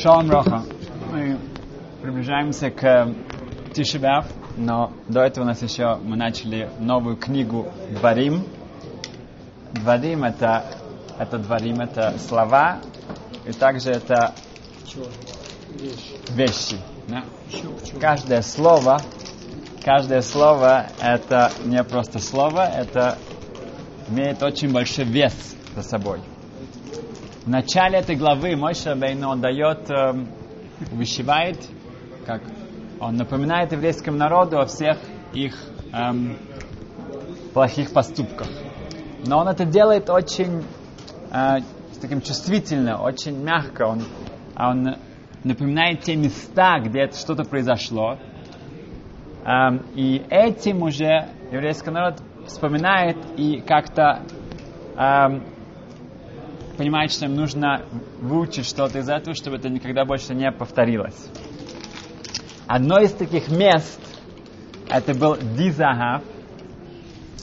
Шалом Роха. Мы приближаемся к Тишебяв, но до этого у нас еще мы начали новую книгу Дворим. Дворим это, это Дворим, это слова, и также это вещи. Да? Каждое слово, каждое слово это не просто слово, это имеет очень большой вес за собой. В начале этой главы Мойша Бейну он дает, э, вышивает, как он напоминает еврейскому народу о всех их эм, плохих поступках. Но он это делает очень э, таким чувствительно, очень мягко. Он, он напоминает те места, где это что-то произошло. Эм, и этим уже еврейский народ вспоминает и как-то эм, понимает, что им нужно выучить что-то из этого, чтобы это никогда больше не повторилось. Одно из таких мест, это был Дизахав.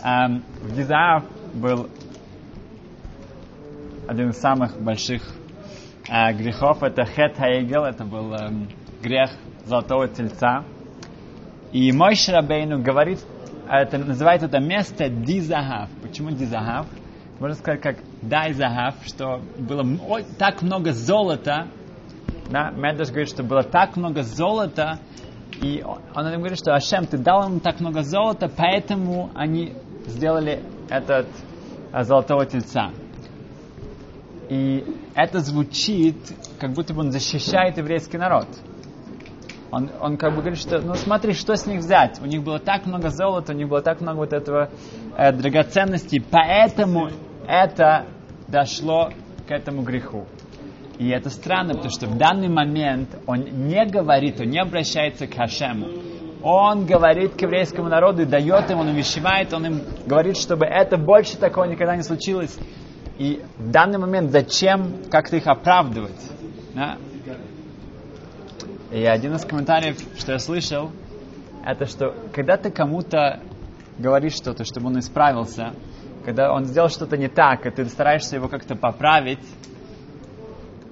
Эм, в Дизахав был один из самых больших э, грехов, это Хет Хаегел, это был эм, грех золотого тельца. И мой Шрабейну говорит, это, называет это место Дизахав. Почему Дизахав? Можно сказать, как Дай Захав, что было так много золота. Да? Медаш говорит, что было так много золота, и он им говорит, что Ашем, ты дал им так много золота, поэтому они сделали этот а, золотого тельца. И это звучит, как будто бы он защищает еврейский народ. Он, он как бы говорит, что, ну смотри, что с них взять? У них было так много золота, у них было так много вот этого э, драгоценностей, поэтому это дошло к этому греху. И это странно, потому что в данный момент он не говорит, он не обращается к Хашему. Он говорит к еврейскому народу и дает им, он увещевает, он им говорит, чтобы это больше такого никогда не случилось. И в данный момент зачем как-то их оправдывать? Да? И один из комментариев, что я слышал, это что когда ты кому-то говоришь что-то, чтобы он исправился, когда он сделал что-то не так, и ты стараешься его как-то поправить,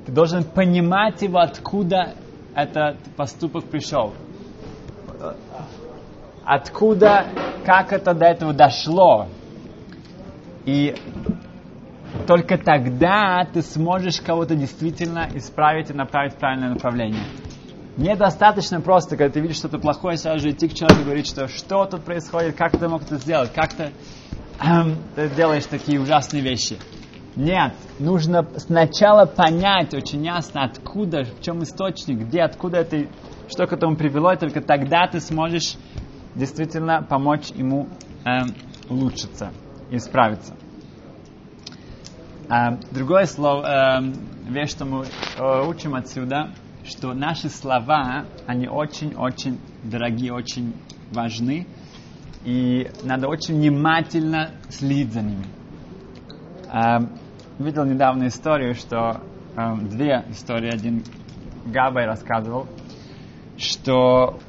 ты должен понимать его, откуда этот поступок пришел. Откуда, как это до этого дошло. И только тогда ты сможешь кого-то действительно исправить и направить в правильное направление. Недостаточно просто, когда ты видишь что-то плохое, сразу же идти к человеку и говорить, что что тут происходит, как ты мог это сделать, как ты, ты делаешь такие ужасные вещи. Нет, нужно сначала понять очень ясно, откуда, в чем источник, где, откуда это, что к этому привело, и только тогда ты сможешь действительно помочь ему эм, улучшиться, исправиться. Эм, другое слово, эм, вещь, что мы э, учим отсюда, что наши слова, они очень-очень дорогие, очень важны, и надо очень внимательно следить за ними. Эм, видел недавно историю, что эм, две истории, один Габай рассказывал, что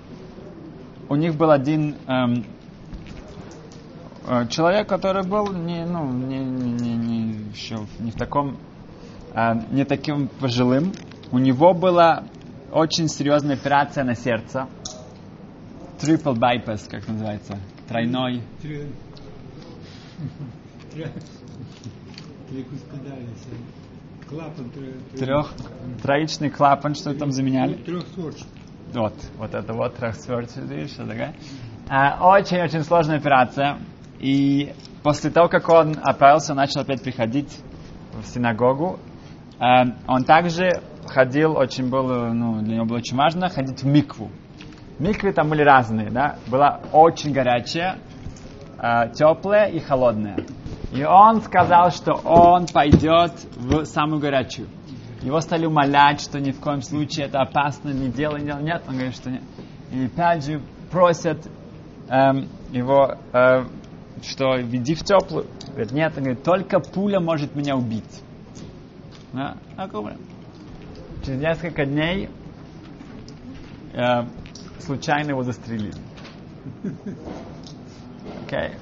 у них был один эм, э, человек, который был не, ну, не, не, не, еще не в таком, э, не таким пожилым, у него была очень серьезная операция на сердце. Triple bypass, как называется? Тройной. Клапан Трех, троичный клапан, что там заменяли? Трехсворчатый. Вот, вот это вот трехсворчатый, что такое. Очень-очень сложная операция. И после того, как он отправился, он начал опять приходить в синагогу. А, он также ходил, очень было, ну, для него было очень важно ходить в микву. Миквы там были разные, да. Была очень горячая, э, теплая и холодная. И он сказал, что он пойдет в самую горячую. Его стали умолять, что ни в коем случае это опасно, не делай, не делай. Нет, он говорит, что нет. И опять же просят эм, его, э, что веди в теплую. Говорит, нет, он говорит, только пуля может меня убить. Да? Через несколько дней э, случайно его застрелили. Окей. Okay.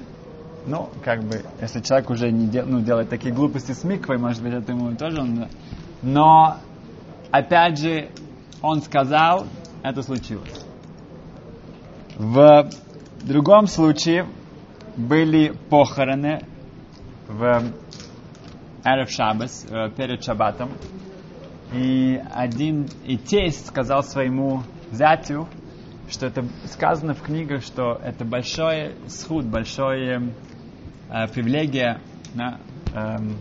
Ну, как бы, если человек уже не дел, ну, делает такие глупости с миквой, может быть, это ему тоже он... Но, опять же, он сказал, это случилось. В другом случае были похороны в Эрев Шабас, э, перед Шаббатом, и один и тесть сказал своему зятю, что это сказано в книгах, что это большой схуд, большое э, привилегия да, эм,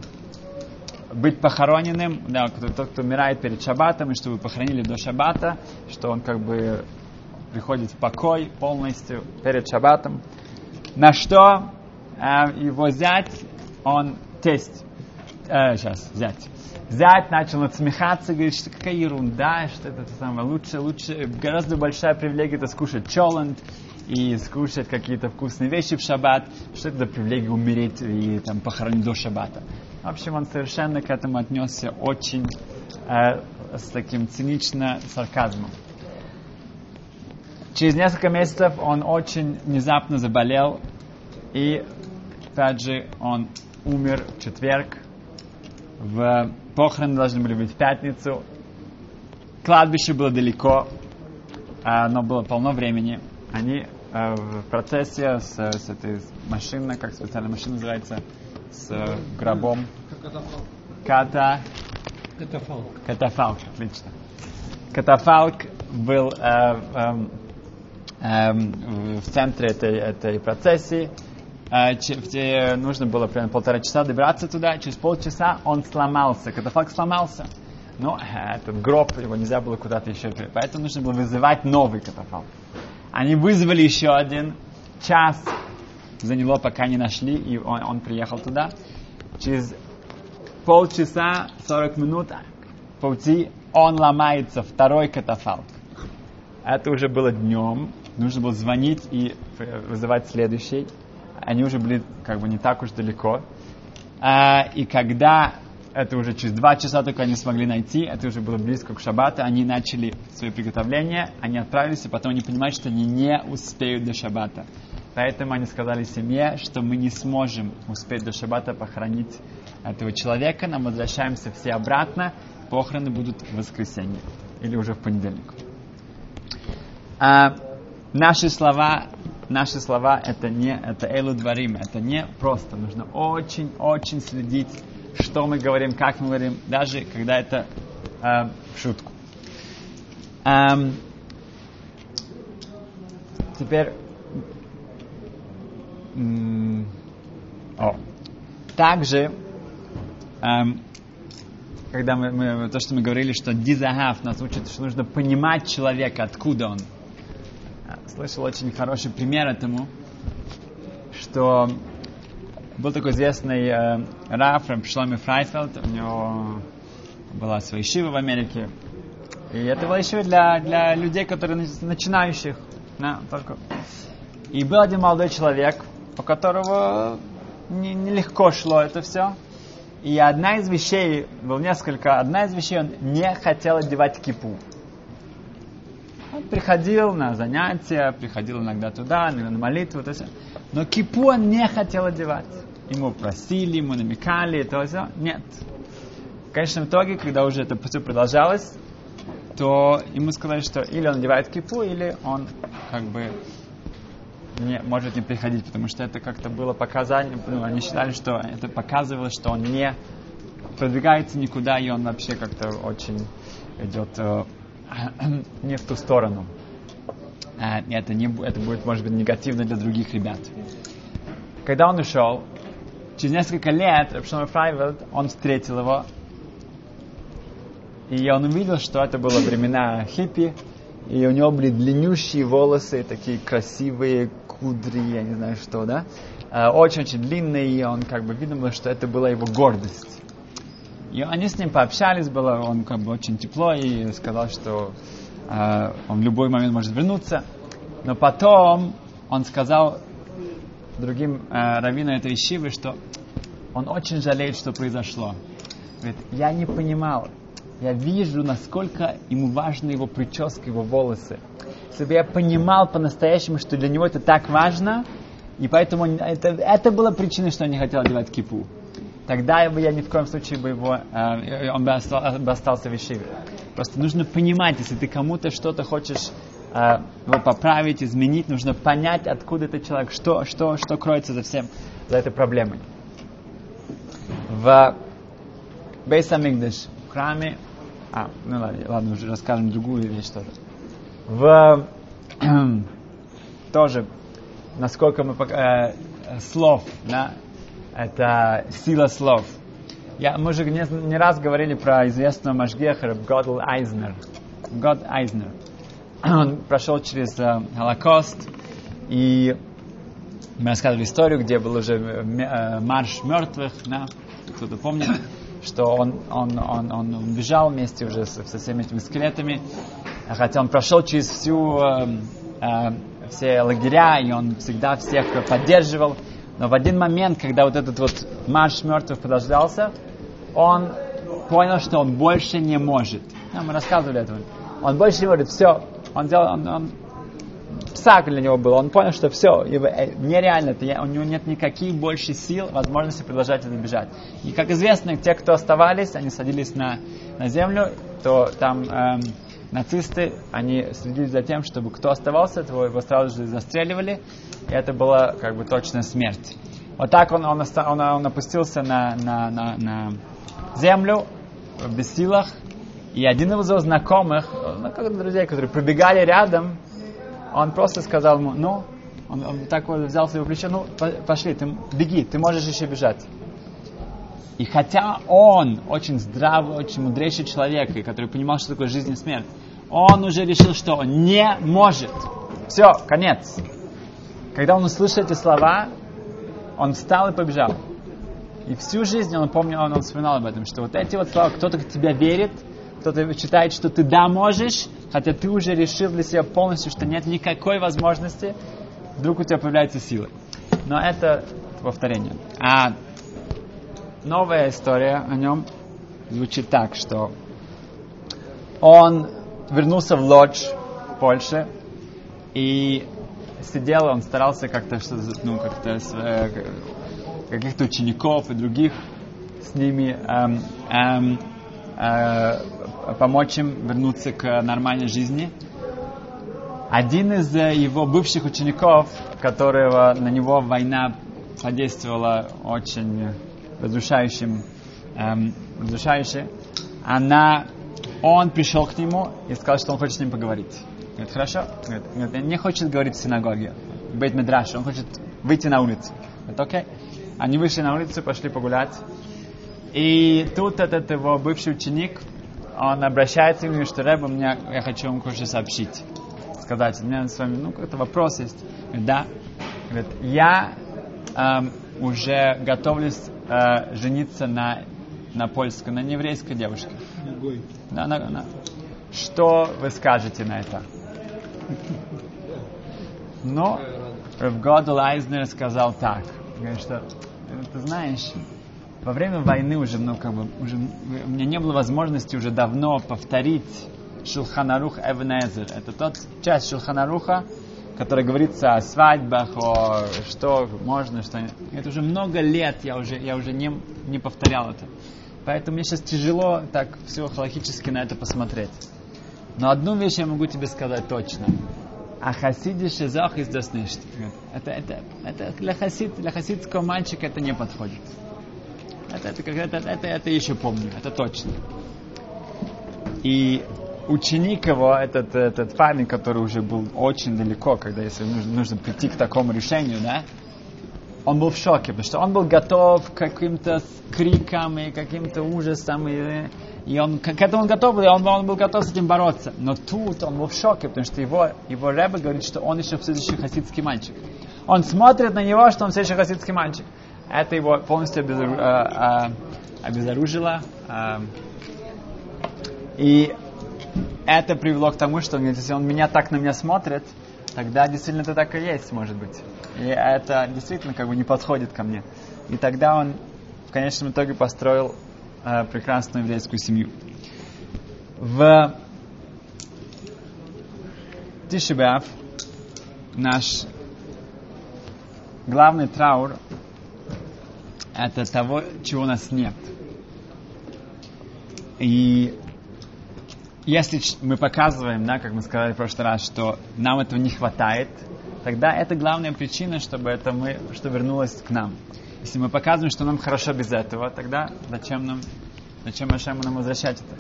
быть похороненным, да, тот, кто умирает перед шаббатом, и чтобы похоронили до шаббата, что он как бы приходит в покой полностью перед шаббатом. На что э, его зять, он тесть, э, сейчас, зять, зять начал надсмехаться, говорит, что какая ерунда, что это самое лучше, лучше, гораздо большая привилегия это скушать чоланд и скушать какие-то вкусные вещи в шаббат, что это за привилегия умереть и там похоронить до шаббата. В общем, он совершенно к этому отнесся очень э, с таким цинично сарказмом. Через несколько месяцев он очень внезапно заболел, и опять же он умер в четверг. В похороны должны были быть в пятницу. Кладбище было далеко, но было полно времени. Они в процессе с, с этой машиной, как специальная машина называется, с гробом. Ката... Катафалк. Катафалк, отлично. Катафалк был э, э, э, в центре этой, этой процессии. Э, че, нужно было примерно полтора часа добраться туда. Через полчаса он сломался. Катафалк сломался. Но этот гроб, его нельзя было куда-то еще... Поэтому нужно было вызывать новый катафалк. Они вызвали еще один час заняло, пока не нашли, и он, он приехал туда. Через полчаса, 40 минут пути он ломается, второй катафалк. Это уже было днем, нужно было звонить и вызывать следующий. Они уже были как бы не так уж далеко. А, и когда это уже через два часа только они смогли найти, это уже было близко к шаббату, они начали свои приготовления, они отправились, и потом они понимают, что они не успеют до шаббата. Поэтому они сказали семье, что мы не сможем успеть до шаббата похоронить этого человека, нам возвращаемся все обратно, похороны будут в воскресенье или уже в понедельник. А, наши слова, наши слова это не, это элу дворим, это не просто, нужно очень-очень следить, что мы говорим, как мы говорим, даже когда это в шутку. А, теперь о. Также, эм, когда мы, мы, то, что мы говорили, что дизагав нас учит, что нужно понимать человека, откуда он. Слышал очень хороший пример этому, что был такой известный э, Раф, Шломи Фрайфелд, у него была своя шива в Америке. И это была шива для, для людей, которые начинающих. Да, только. И был один молодой человек, у которого нелегко не шло это все. И одна из вещей, был несколько, одна из вещей, он не хотел одевать кипу. Он приходил на занятия, приходил иногда туда, иногда на молитву, то все. но кипу он не хотел одевать. Ему просили, ему намекали, то все. Нет. В конечном итоге, когда уже это все продолжалось, то ему сказали, что или он одевает кипу, или он как бы не, может не приходить, потому что это как-то было показание, ну, они считали, что это показывало, что он не продвигается никуда, и он вообще как-то очень идет э, не в ту сторону. Э, это, не, это будет, может быть, негативно для других ребят. Когда он ушел, через несколько лет рав Шломо Фрайфельд, он встретил его, и он увидел, что это было времена хиппи, и у него были длиннющие волосы, такие красивые, кудри, я не знаю что, да, э, очень-очень длинные, и он как бы было, что это была его гордость. И они с ним пообщались, было, он как бы очень тепло и сказал, что э, он в любой момент может вернуться. Но потом он сказал другим э, раввинам этой Ишивы, что он очень жалеет, что произошло. Говорит, я не понимал, я вижу, насколько ему важны его прическа, его волосы если бы я понимал по-настоящему, что для него это так важно, и поэтому это, это была причина, что он не хотел одевать кипу. Тогда бы я ни в коем случае бы его, э, он бы, остался, бы остался в Ишиве. Просто нужно понимать, если ты кому-то что-то хочешь э, вот, поправить, изменить, нужно понять, откуда этот человек, что, что, что кроется за всем, за этой проблемой. В Бейсамигдаш, в храме, а, ну ладно, ладно, уже расскажем другую вещь тоже. В тоже, насколько мы э, слов, да, это сила слов. Я, мы же не, не раз говорили про известного Машгехера Годл Айзнер. Год Айзнер. Он прошел через э, Холокост, и мы рассказывали историю, где был уже э, марш мертвых, да, кто-то помнит, что он, он, он, он бежал вместе уже со, со всеми этими скелетами, хотя он прошел через всю, э, э, все лагеря, и он всегда всех поддерживал, но в один момент, когда вот этот вот марш мертвых продолжался, он понял, что он больше не может. Ну, мы рассказывали это. Он больше не может. Все. Он делал, он, он псак для него был. Он понял, что все, его, э, нереально, это, у него нет никаких больше сил, возможности продолжать это бежать. И как известно, те, кто оставались, они садились на, на землю, то там эм, нацисты, они следили за тем, чтобы кто оставался, того его сразу же застреливали, и это была как бы точная смерть. Вот так он, он, он, он опустился на, на, на, на землю без силах, и один из его знакомых, ну, как друзей, которые пробегали рядом, он просто сказал ему, ну, он, он так вот взял свое плечо, ну, пошли, ты беги, ты можешь еще бежать. И хотя он очень здравый, очень мудрейший человек, и который понимал, что такое жизнь и смерть, он уже решил, что он не может. Все, конец. Когда он услышал эти слова, он встал и побежал. И всю жизнь он помнил, он, он вспоминал об этом, что вот эти вот слова, кто-то в тебя верит, кто-то считает, что ты да можешь, хотя ты уже решил для себя полностью, что нет никакой возможности, вдруг у тебя появляются силы. Но это повторение. А новая история о нем звучит так, что он вернулся в Лодж в Польше и сидел, он старался как-то что-то, ну, как-то э, каких-то учеников и других с ними эм, эм, э, помочь им вернуться к нормальной жизни. Один из э, его бывших учеников, которого на него война подействовала очень разрушающим, эм, разрушающе, она, он пришел к нему и сказал, что он хочет с ним поговорить. Говорит, хорошо. Говорит, он не хочет говорить в синагоге, быть медраш, он хочет выйти на улицу. Говорит, окей. Они вышли на улицу, пошли погулять. И тут этот его бывший ученик, он обращается и говорит, что Рэба, мне, я хочу вам кое-что сообщить. Сказать, у меня с вами, ну, какой-то вопрос есть. Говорит, да. Говорит, я эм, уже готовлюсь э, жениться на, на польской, на нееврейской девушке. Да, на, на. Что вы скажете на это? Но Равгодл Айзнер сказал так, что ты знаешь, во время войны уже, ну, как бы, уже, у меня не было возможности уже давно повторить Шулханарух Эвнезер. Это тот часть Шулханаруха, который говорится о свадьбах, о что можно, что. Это уже много лет я уже, я уже не, не повторял это. Поэтому мне сейчас тяжело так все халахически на это посмотреть. Но одну вещь я могу тебе сказать точно. А хасиди шизах из доснышт. Это, это, это для, хасид, для хасидского мальчика это не подходит. Это, это, это, это, это еще помню, это точно. И ученик его, этот, этот парень, который уже был очень далеко, когда если нужно, нужно прийти к такому решению, да, он был в шоке, потому что он был готов к каким-то крикам и каким-то ужасам, и, и он, к этому он готов был, и он, он был готов с этим бороться. Но тут он был в шоке, потому что его, его Рэбе говорит, что он еще следующий хасидский мальчик. Он смотрит на него, что он следующий хасидский мальчик. Это его полностью обезору, э, э, обезоружило. Э, и это привело к тому, что если он меня так на меня смотрит, тогда действительно это так и есть, может быть. И это действительно как бы не подходит ко мне. И тогда он в конечном итоге построил э, прекрасную еврейскую семью. В Тишибеав наш главный траур это того, чего у нас нет. И если мы показываем, да, как мы сказали в прошлый раз, что нам этого не хватает, тогда это главная причина, чтобы это мы, что вернулось к нам. Если мы показываем, что нам хорошо без этого, тогда зачем нам, зачем Ашему нам возвращать это?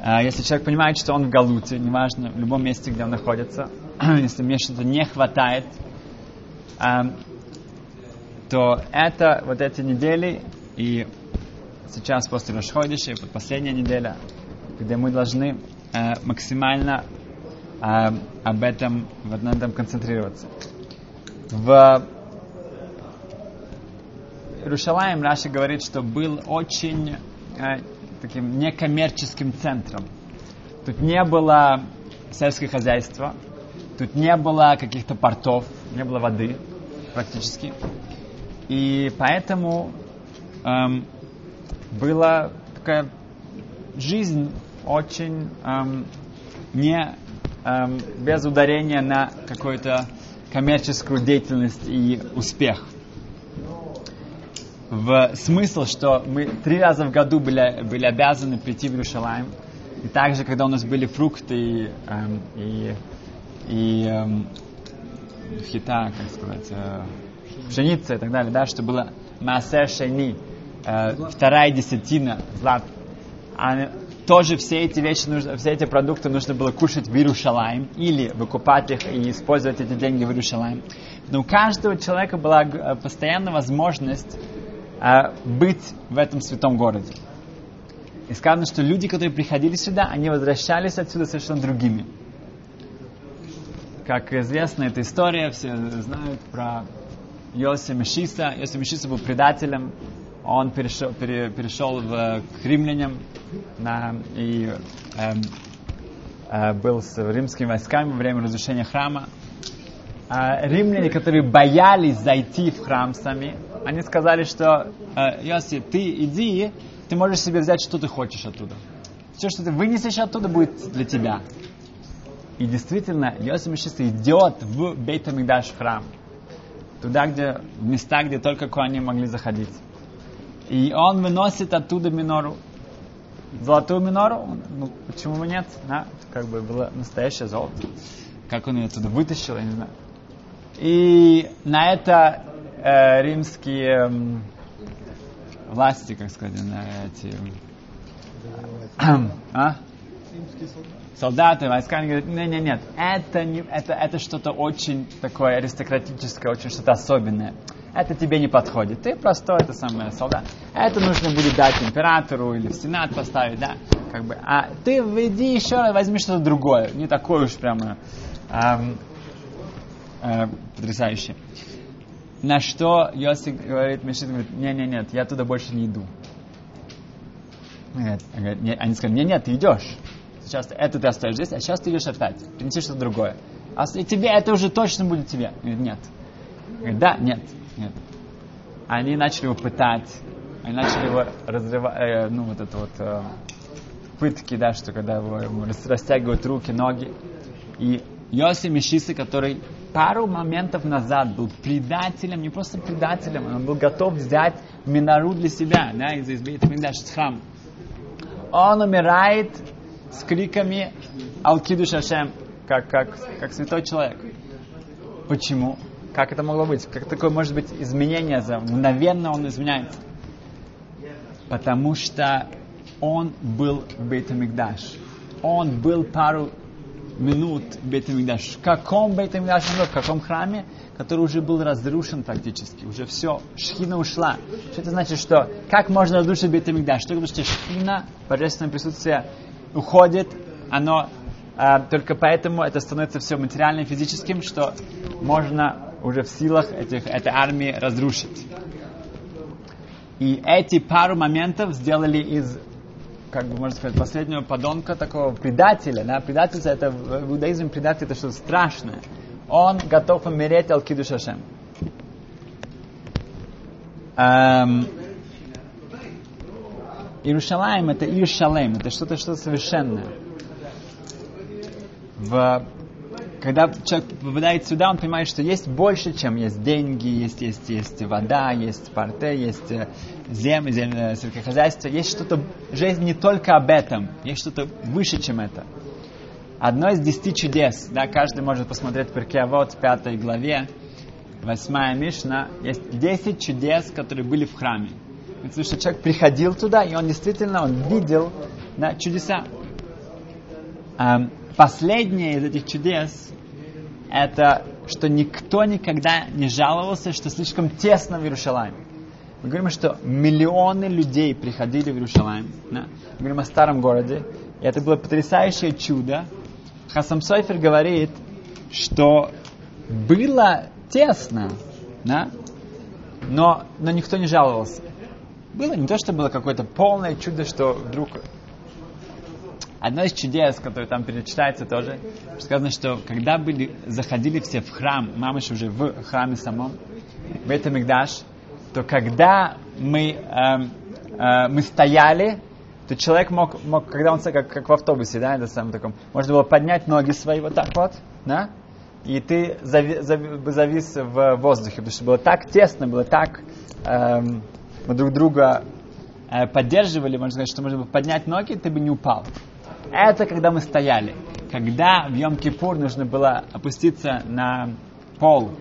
А если человек понимает, что он в Галуте, неважно, в любом месте, где он находится, если мне что-то не хватает, то это вот эти недели и сейчас после Рашходиша, и последняя неделя, где мы должны э, максимально э, об этом, вот на этом концентрироваться. В Иерушалаем Раши говорит, что был очень э, таким некоммерческим центром. Тут не было сельское хозяйство, тут не было каких-то портов, не было воды практически. И поэтому эм, была такая жизнь очень эм, не эм, без ударения на какую-то коммерческую деятельность и успех. В смысл, что мы три раза в году были, были обязаны прийти в Иерушалаем. И также, когда у нас были фрукты и, эм, и, и эм, хита, как сказать, э, пшеница и так далее, да, что было Маасер Шейни, э, вторая десятина злат. А тоже все эти вещи, нужно, все эти продукты нужно было кушать в Иерушалаем или выкупать их и использовать эти деньги в Иерушалаем. Но у каждого человека была э, постоянная возможность э, быть в этом святом городе. И сказано, что люди, которые приходили сюда, они возвращались отсюда совершенно другими. Как известна эта история, все знают про Йоси Мешиса. Йоси Мешиса был предателем, он перешел, пере, перешел в, к римлянам на, и эм, э, был с римскими войсками во время разрушения храма. А римляне, которые боялись зайти в храм сами, они сказали, что э, Йоси, ты иди, ты можешь себе взять, что ты хочешь оттуда. Все, что ты вынесешь оттуда, будет для тебя. И действительно, Йосиф Мишиса идет в Бейт в храм. Туда, где, в места, где только они могли заходить. И он выносит оттуда минору. Золотую минору, ну, почему бы нет? Да, как бы было настоящее золото. Как он ее оттуда вытащил, я не знаю. И на это э, римские э, власти, как сказать, на эти... Э, а? солдаты, войска, они говорят, нет, нет, нет, это, не, это, это что-то очень такое аристократическое, очень что-то особенное это тебе не подходит. Ты простой, это самое солдат. Это нужно будет дать императору или в сенат поставить, да, как бы. А ты веди еще, возьми что-то другое, не такое уж прямо эм, э, потрясающее. На что Йосик говорит, Мишит говорит, нет, нет, нет, я туда больше не иду. Нет, они сказали, нет, нет, ты идешь. Сейчас это ты оставишь здесь, а сейчас ты идешь опять. Принеси что-то другое. А тебе это уже точно будет тебе. Говорит, нет. Говорит, да, нет. Нет. Они начали его пытать, они начали его разрывать, э, ну вот это вот э, пытки, да, что когда его, ему растягивают руки, ноги. И Йоси Мишисы, который пару моментов назад был предателем, не просто предателем, он был готов взять Минару для себя, да, из избита Миндаш, из храма. Он умирает с криками Алкиду Шашем, как, как, как святой человек. Почему? Как это могло быть? Как такое может быть изменение? За мгновенно он изменяется. Потому что он был в Бейтамикдаш. Он был пару минут в Бейтамикдаш. В каком Бейтамикдаш был? В каком храме? Который уже был разрушен практически. Уже все, шхина ушла. Что это значит, что как можно разрушить Бейтамикдаш? Что потому что шхина, божественное присутствие, уходит, оно а, только поэтому это становится все материальным, физическим, что можно уже в силах этих, этой армии разрушить. И эти пару моментов сделали из, как бы можно сказать, последнего подонка, такого предателя. Да? Предательство это в иудаизме предатель это что-то страшное. Он готов умереть Алкиду Шашем. Эм, Иерушалаем это Иерушалем, это что-то что совершенное. В когда человек попадает сюда, он понимает, что есть больше, чем есть деньги, есть, есть, есть вода, есть порте, есть э, земля, земля, сельскохозяйство. Есть что-то, жизнь не только об этом, есть что-то выше, чем это. Одно из десяти чудес, да, каждый может посмотреть вот в пятой главе, восьмая Мишна, есть десять чудес, которые были в храме. Это что человек приходил туда, и он действительно он видел да, чудеса. Последнее из этих чудес это, что никто никогда не жаловался, что слишком тесно в Иерусалиме. Мы говорим, что миллионы людей приходили в Иерусалим. Да? Мы говорим о старом городе. И это было потрясающее чудо. Хасам Сойфер говорит, что было тесно, да? но, но никто не жаловался. Было не то, что было какое-то полное чудо, что вдруг Одно из чудес, которое там перечитается тоже, сказано, что когда были, заходили все в храм, мамыш уже в храме самом, в этом Мигдаш, то когда мы, э, э, мы стояли, то человек мог, мог когда он, как, как в автобусе, да, это самом таком, можно было поднять ноги свои вот так вот, да, и ты зави, зави, завис в воздухе, потому что было так тесно, было так, эм, мы друг друга э, поддерживали, можно сказать, что можно было поднять ноги, ты бы не упал. Это когда мы стояли. Когда в Йом-Кипур нужно было опуститься на пол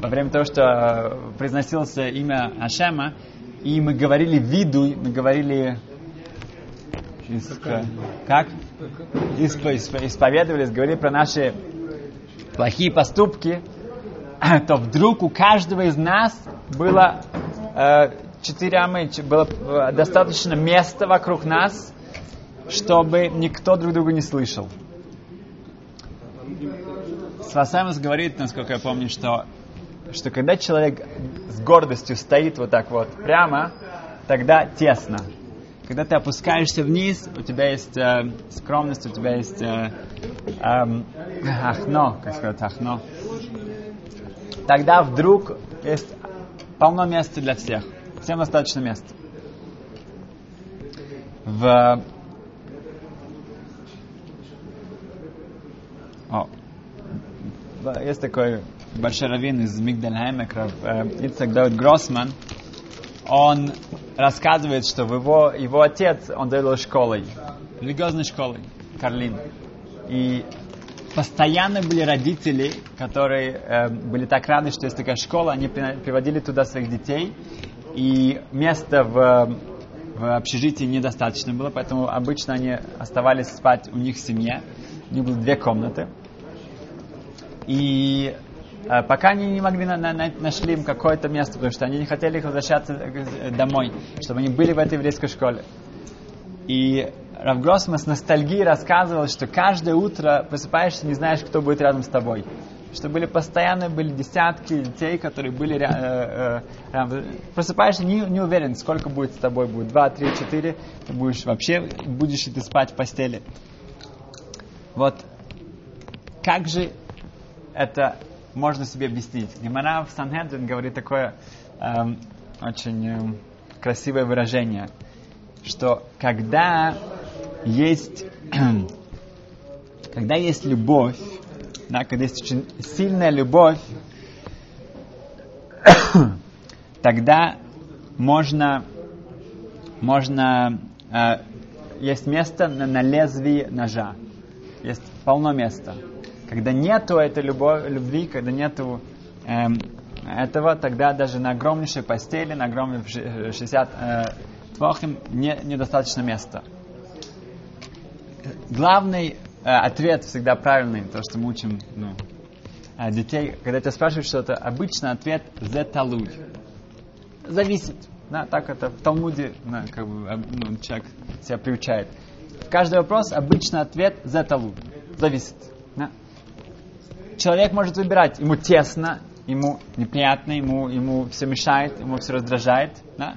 во время того, что э, произносилось имя Ашема, и мы говорили виду, мы говорили как? Исп, исп, исповедовались, говорили про наши плохие поступки, то вдруг у каждого из нас было э, четыре амы, было э, достаточно места вокруг нас, чтобы никто друг друга не слышал. Свасамус говорит, насколько я помню, что, что когда человек с гордостью стоит вот так вот прямо, тогда тесно. Когда ты опускаешься вниз, у тебя есть э, скромность, у тебя есть э, э, ахно, как сказать, ахно. Тогда вдруг есть полно места для всех. Всем достаточно места. В Есть такой большой раввин из Мигдальхайма, э, Ицек Дауд Гроссман. Он рассказывает, что его, его отец, он довел школой, религиозной школой, Карлин. И постоянно были родители, которые э, были так рады, что есть такая школа, они приводили туда своих детей, и места в, в общежитии недостаточно было, поэтому обычно они оставались спать у них в семье. У них было две комнаты. И э, пока они не могли на, на, нашли им какое-то место, потому что они не хотели их возвращаться э, домой, чтобы они были в этой еврейской школе. И Рав Гроссман с ностальгией рассказывал, что каждое утро просыпаешься, не знаешь, кто будет рядом с тобой. Что были постоянно были десятки детей, которые были э, э, просыпаешься, не, не уверен, сколько будет с тобой, будет два, три, четыре, ты будешь вообще, будешь ли ты спать в постели. Вот как же это можно себе объяснить. Гемара в Санхедрин говорит такое эм, очень эм, красивое выражение, что когда есть, когда есть любовь, да, когда есть очень сильная любовь, тогда можно, можно э, есть место на, на лезвии ножа. Есть полно места. Когда нету этой любовь, любви, когда нету эм, этого, тогда даже на огромнейшей постели, на огромных 60 э, твохим не, недостаточно места. Главный э, ответ всегда правильный, то, что мы учим ну, э, детей, когда тебя спрашивают что-то, обычно ответ «зеталуй». Зависит. Да, так это в Талмуде да, как бы, э, ну, человек себя приучает. Каждый вопрос обычно ответ «зеталуй». Зависит. Да человек может выбирать, ему тесно, ему неприятно, ему, ему все мешает, ему все раздражает. Да?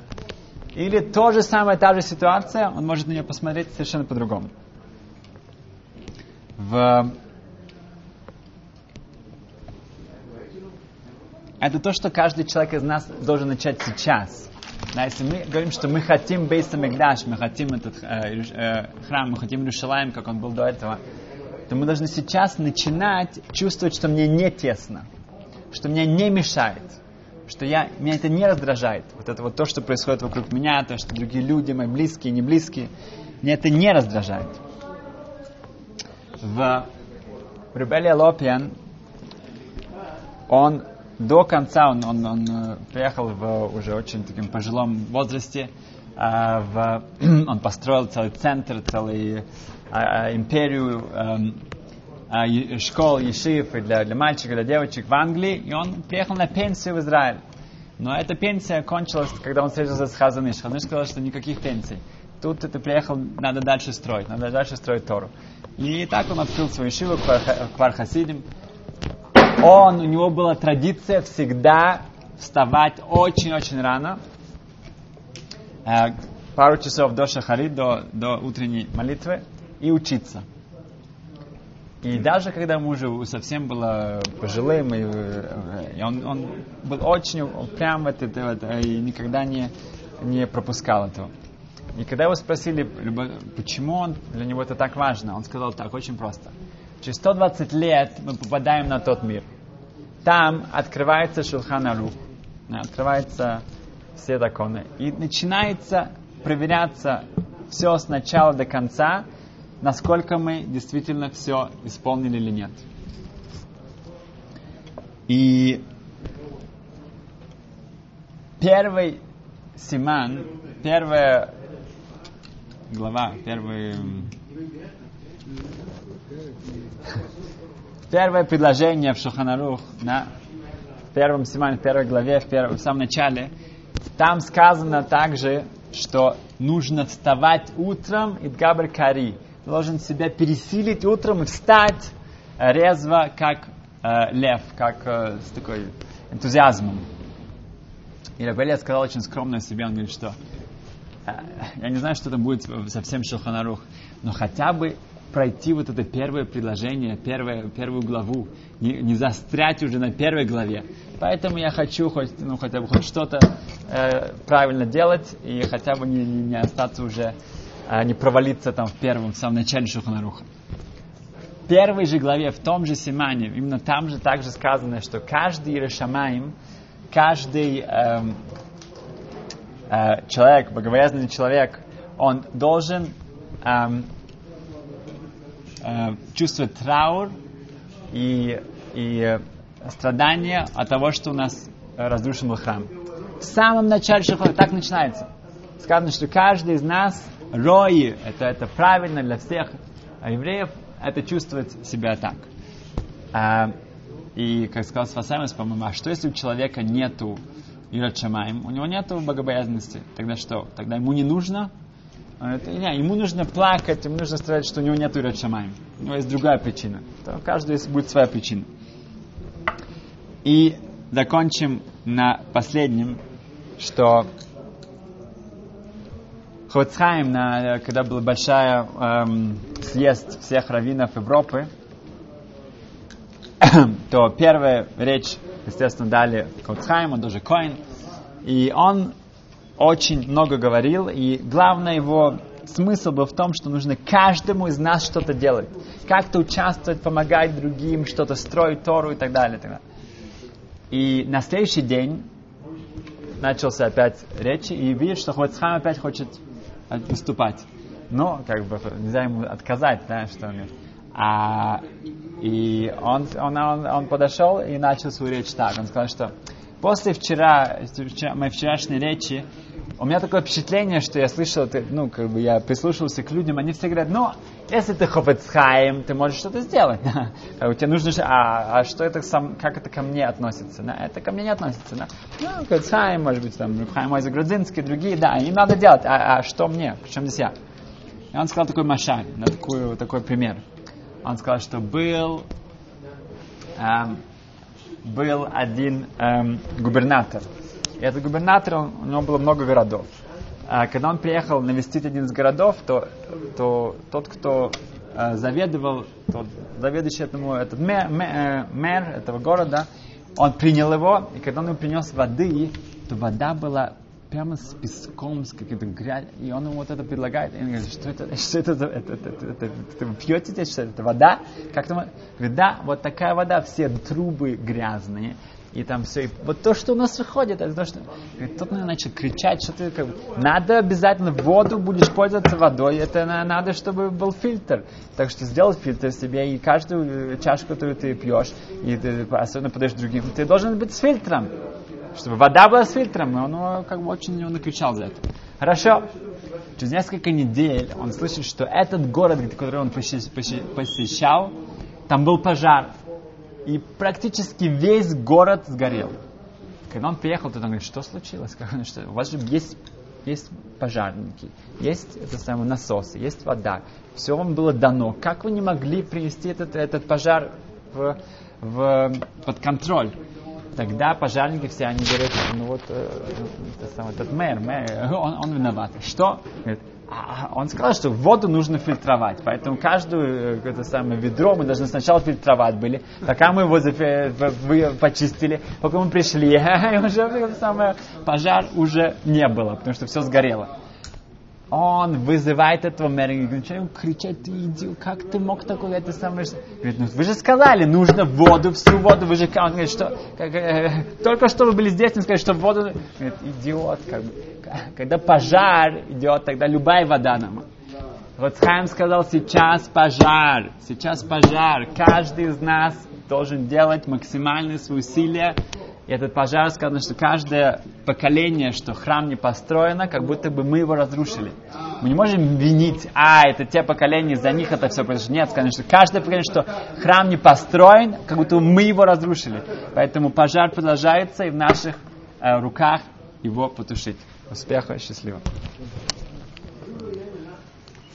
Или то же самое, та же ситуация, он может на нее посмотреть совершенно по-другому. В... Это то, что каждый человек из нас должен начать сейчас. Да, если мы говорим, что мы хотим Бейса Мегдаш, мы хотим этот э, э, храм, мы хотим Иерушалаем, как он был до этого, то мы должны сейчас начинать чувствовать, что мне не тесно, что мне не мешает, что я, меня это не раздражает. Вот это вот то, что происходит вокруг меня, то, что другие люди, мои близкие, не близкие, меня это не раздражает. В Рубеле Лопиан он до конца, он, он, он э, приехал в уже очень таким пожилом возрасте, в, он построил целый центр, целый а, а, империю эм, а, школ, ешив для, для мальчиков, для девочек в Англии, и он приехал на пенсию в Израиль. Но эта пенсия кончилась, когда он встретился с Хазаныш. Хазаныш сказал, что никаких пенсий. Тут ты приехал, надо дальше строить, надо дальше строить Тору. И так он открыл свою шиву Квар Хасидим. Он, у него была традиция всегда вставать очень-очень рано, э, пару часов до шахари, до, до утренней молитвы, и учиться. И даже когда ему уже совсем было пожилым, и, и он, он был очень прям это, это, и никогда не, не пропускал этого. И когда его спросили, почему он, для него это так важно, он сказал так, очень просто. Через 120 лет мы попадаем на тот мир. Там открывается Шулхан Арух, открываются все законы. И начинается проверяться все с начала до конца, насколько мы действительно все исполнили или нет. И первый симан, первая глава, первый... Первое предложение в Шуханарух, на первом симане, в первой главе, в, первом, в самом начале, там сказано также, что нужно вставать утром и габр кари. Должен себя пересилить утром и встать резво, как э, лев, как э, с такой энтузиазмом. И Рабелия сказал очень скромно о себе, он говорит, что я не знаю, что там будет совсем Шелханарух, но хотя бы пройти вот это первое предложение, первое, первую главу, не, не застрять уже на первой главе. Поэтому я хочу хоть, ну, хотя бы хоть что-то э, правильно делать и хотя бы не, не, не остаться уже, э, не провалиться там в первом, в самом начале Шуханаруха. В первой же главе, в том же Симане, именно там же также сказано, что каждый Иерошамаим, каждый эм, э, человек, богобоязненный человек, он должен эм, э, чувствовать траур и, и страдания от того, что у нас разрушен был храм. В самом начале Шахара так начинается. Сказано, что каждый из нас рои, это, это правильно для всех евреев, это чувствовать себя так. А, и, как сказал Свасаймас, по-моему, а что если у человека нету Ират Шамаем, у него нет богобоязненности, тогда что? Тогда ему не нужно это, не, ему нужно плакать, ему нужно сказать, что у него нет Ират Шамаем. У него есть другая причина. То каждый будет своя причина. И закончим на последнем, что Хоцхайм, на, когда был большая эм, съезд всех раввинов Европы, то первая речь естественно, дали Коцхайм, он тоже Коин. И он очень много говорил, и главное его смысл был в том, что нужно каждому из нас что-то делать. Как-то участвовать, помогать другим, что-то строить, Тору и так далее. И, так далее. и на следующий день начался опять речь, и видит, что Хоцхайм опять хочет выступать. Но, как бы, нельзя ему отказать, да, что он. А, и он, он, он, он подошел и начал свою речь так. Он сказал, что после вчера, вчера, моей вчерашней речи у меня такое впечатление, что я слышал, ну, как бы я прислушивался к людям, они все говорят, ну, если ты хофецхаем, ты можешь что-то сделать. у тебя нужно, а, а что это сам, как это ко мне относится? Да? Это ко мне не относится. Да? Ну, хофецхаем, может быть, там, Рухаим Мойза Грудзинский, другие, да, им надо делать. А, а что мне? Причем здесь я? И он сказал такой машаль, на такой, такой пример он сказал, что был, эм, был один эм, губернатор. И этот губернатор, он, у него было много городов. А когда он приехал навестить один из городов, то, то тот, кто э, заведовал, тот заведующий этому, этот мэр, мэр, э, мэр этого города, он принял его, и когда он ему принес воды, то вода была прямо с песком, с какой-то грязью. И он ему вот это предлагает. И он говорит, что это, что это за, это, это, это, это, это, вы пьете здесь, что это, вода? Как там? Говорит, да, вот такая вода, все трубы грязные. И там все. И вот то, что у нас выходит, это то, что... Говорит, тот наверное, начал кричать, что ты как. Надо обязательно воду, будешь пользоваться водой. Это надо, чтобы был фильтр. Так что сделать фильтр себе, и каждую чашку, которую ты пьешь, и ты особенно подаешь другим, ты должен быть с фильтром чтобы вода была с фильтром, и он как бы очень его накричал за это. Хорошо. Через несколько недель он слышит, что этот город, который он посещал, там был пожар. И практически весь город сгорел. Когда он приехал, то он говорит, что случилось? Как, что, у вас же есть, есть пожарники, есть это самое насосы, есть вода. Все вам было дано. Как вы не могли принести этот, этот пожар в, в, под контроль? Тогда пожарники все, они говорят, ну вот, э, это самый, этот мэр, мэр он, он виноват. Что? Говорит, а, он сказал, что воду нужно фильтровать, поэтому каждую э, это самое ведро мы должны сначала фильтровать были, пока мы его зафи, вы, почистили, пока мы пришли, и уже самое, пожар уже не было, потому что все сгорело он вызывает этого мэра и начинает кричать, ты идиот, как ты мог такое это самое... Говорит, ну вы же сказали, нужно воду, всю воду, вы же... Он говорит, что как, э, только что вы были здесь, он сказали, что воду... Говорит, идиот, как бы, когда пожар идет, тогда любая вода нам. Вот Хайм сказал, сейчас пожар, сейчас пожар, каждый из нас должен делать максимальные свои усилия и этот пожар сказано, что каждое поколение, что храм не построено, как будто бы мы его разрушили. Мы не можем винить, а, это те поколения, за них это все произошло. Нет, сказано, что каждое поколение, что храм не построен, как будто мы его разрушили. Поэтому пожар продолжается, и в наших э, руках его потушить. Успеха, счастливо.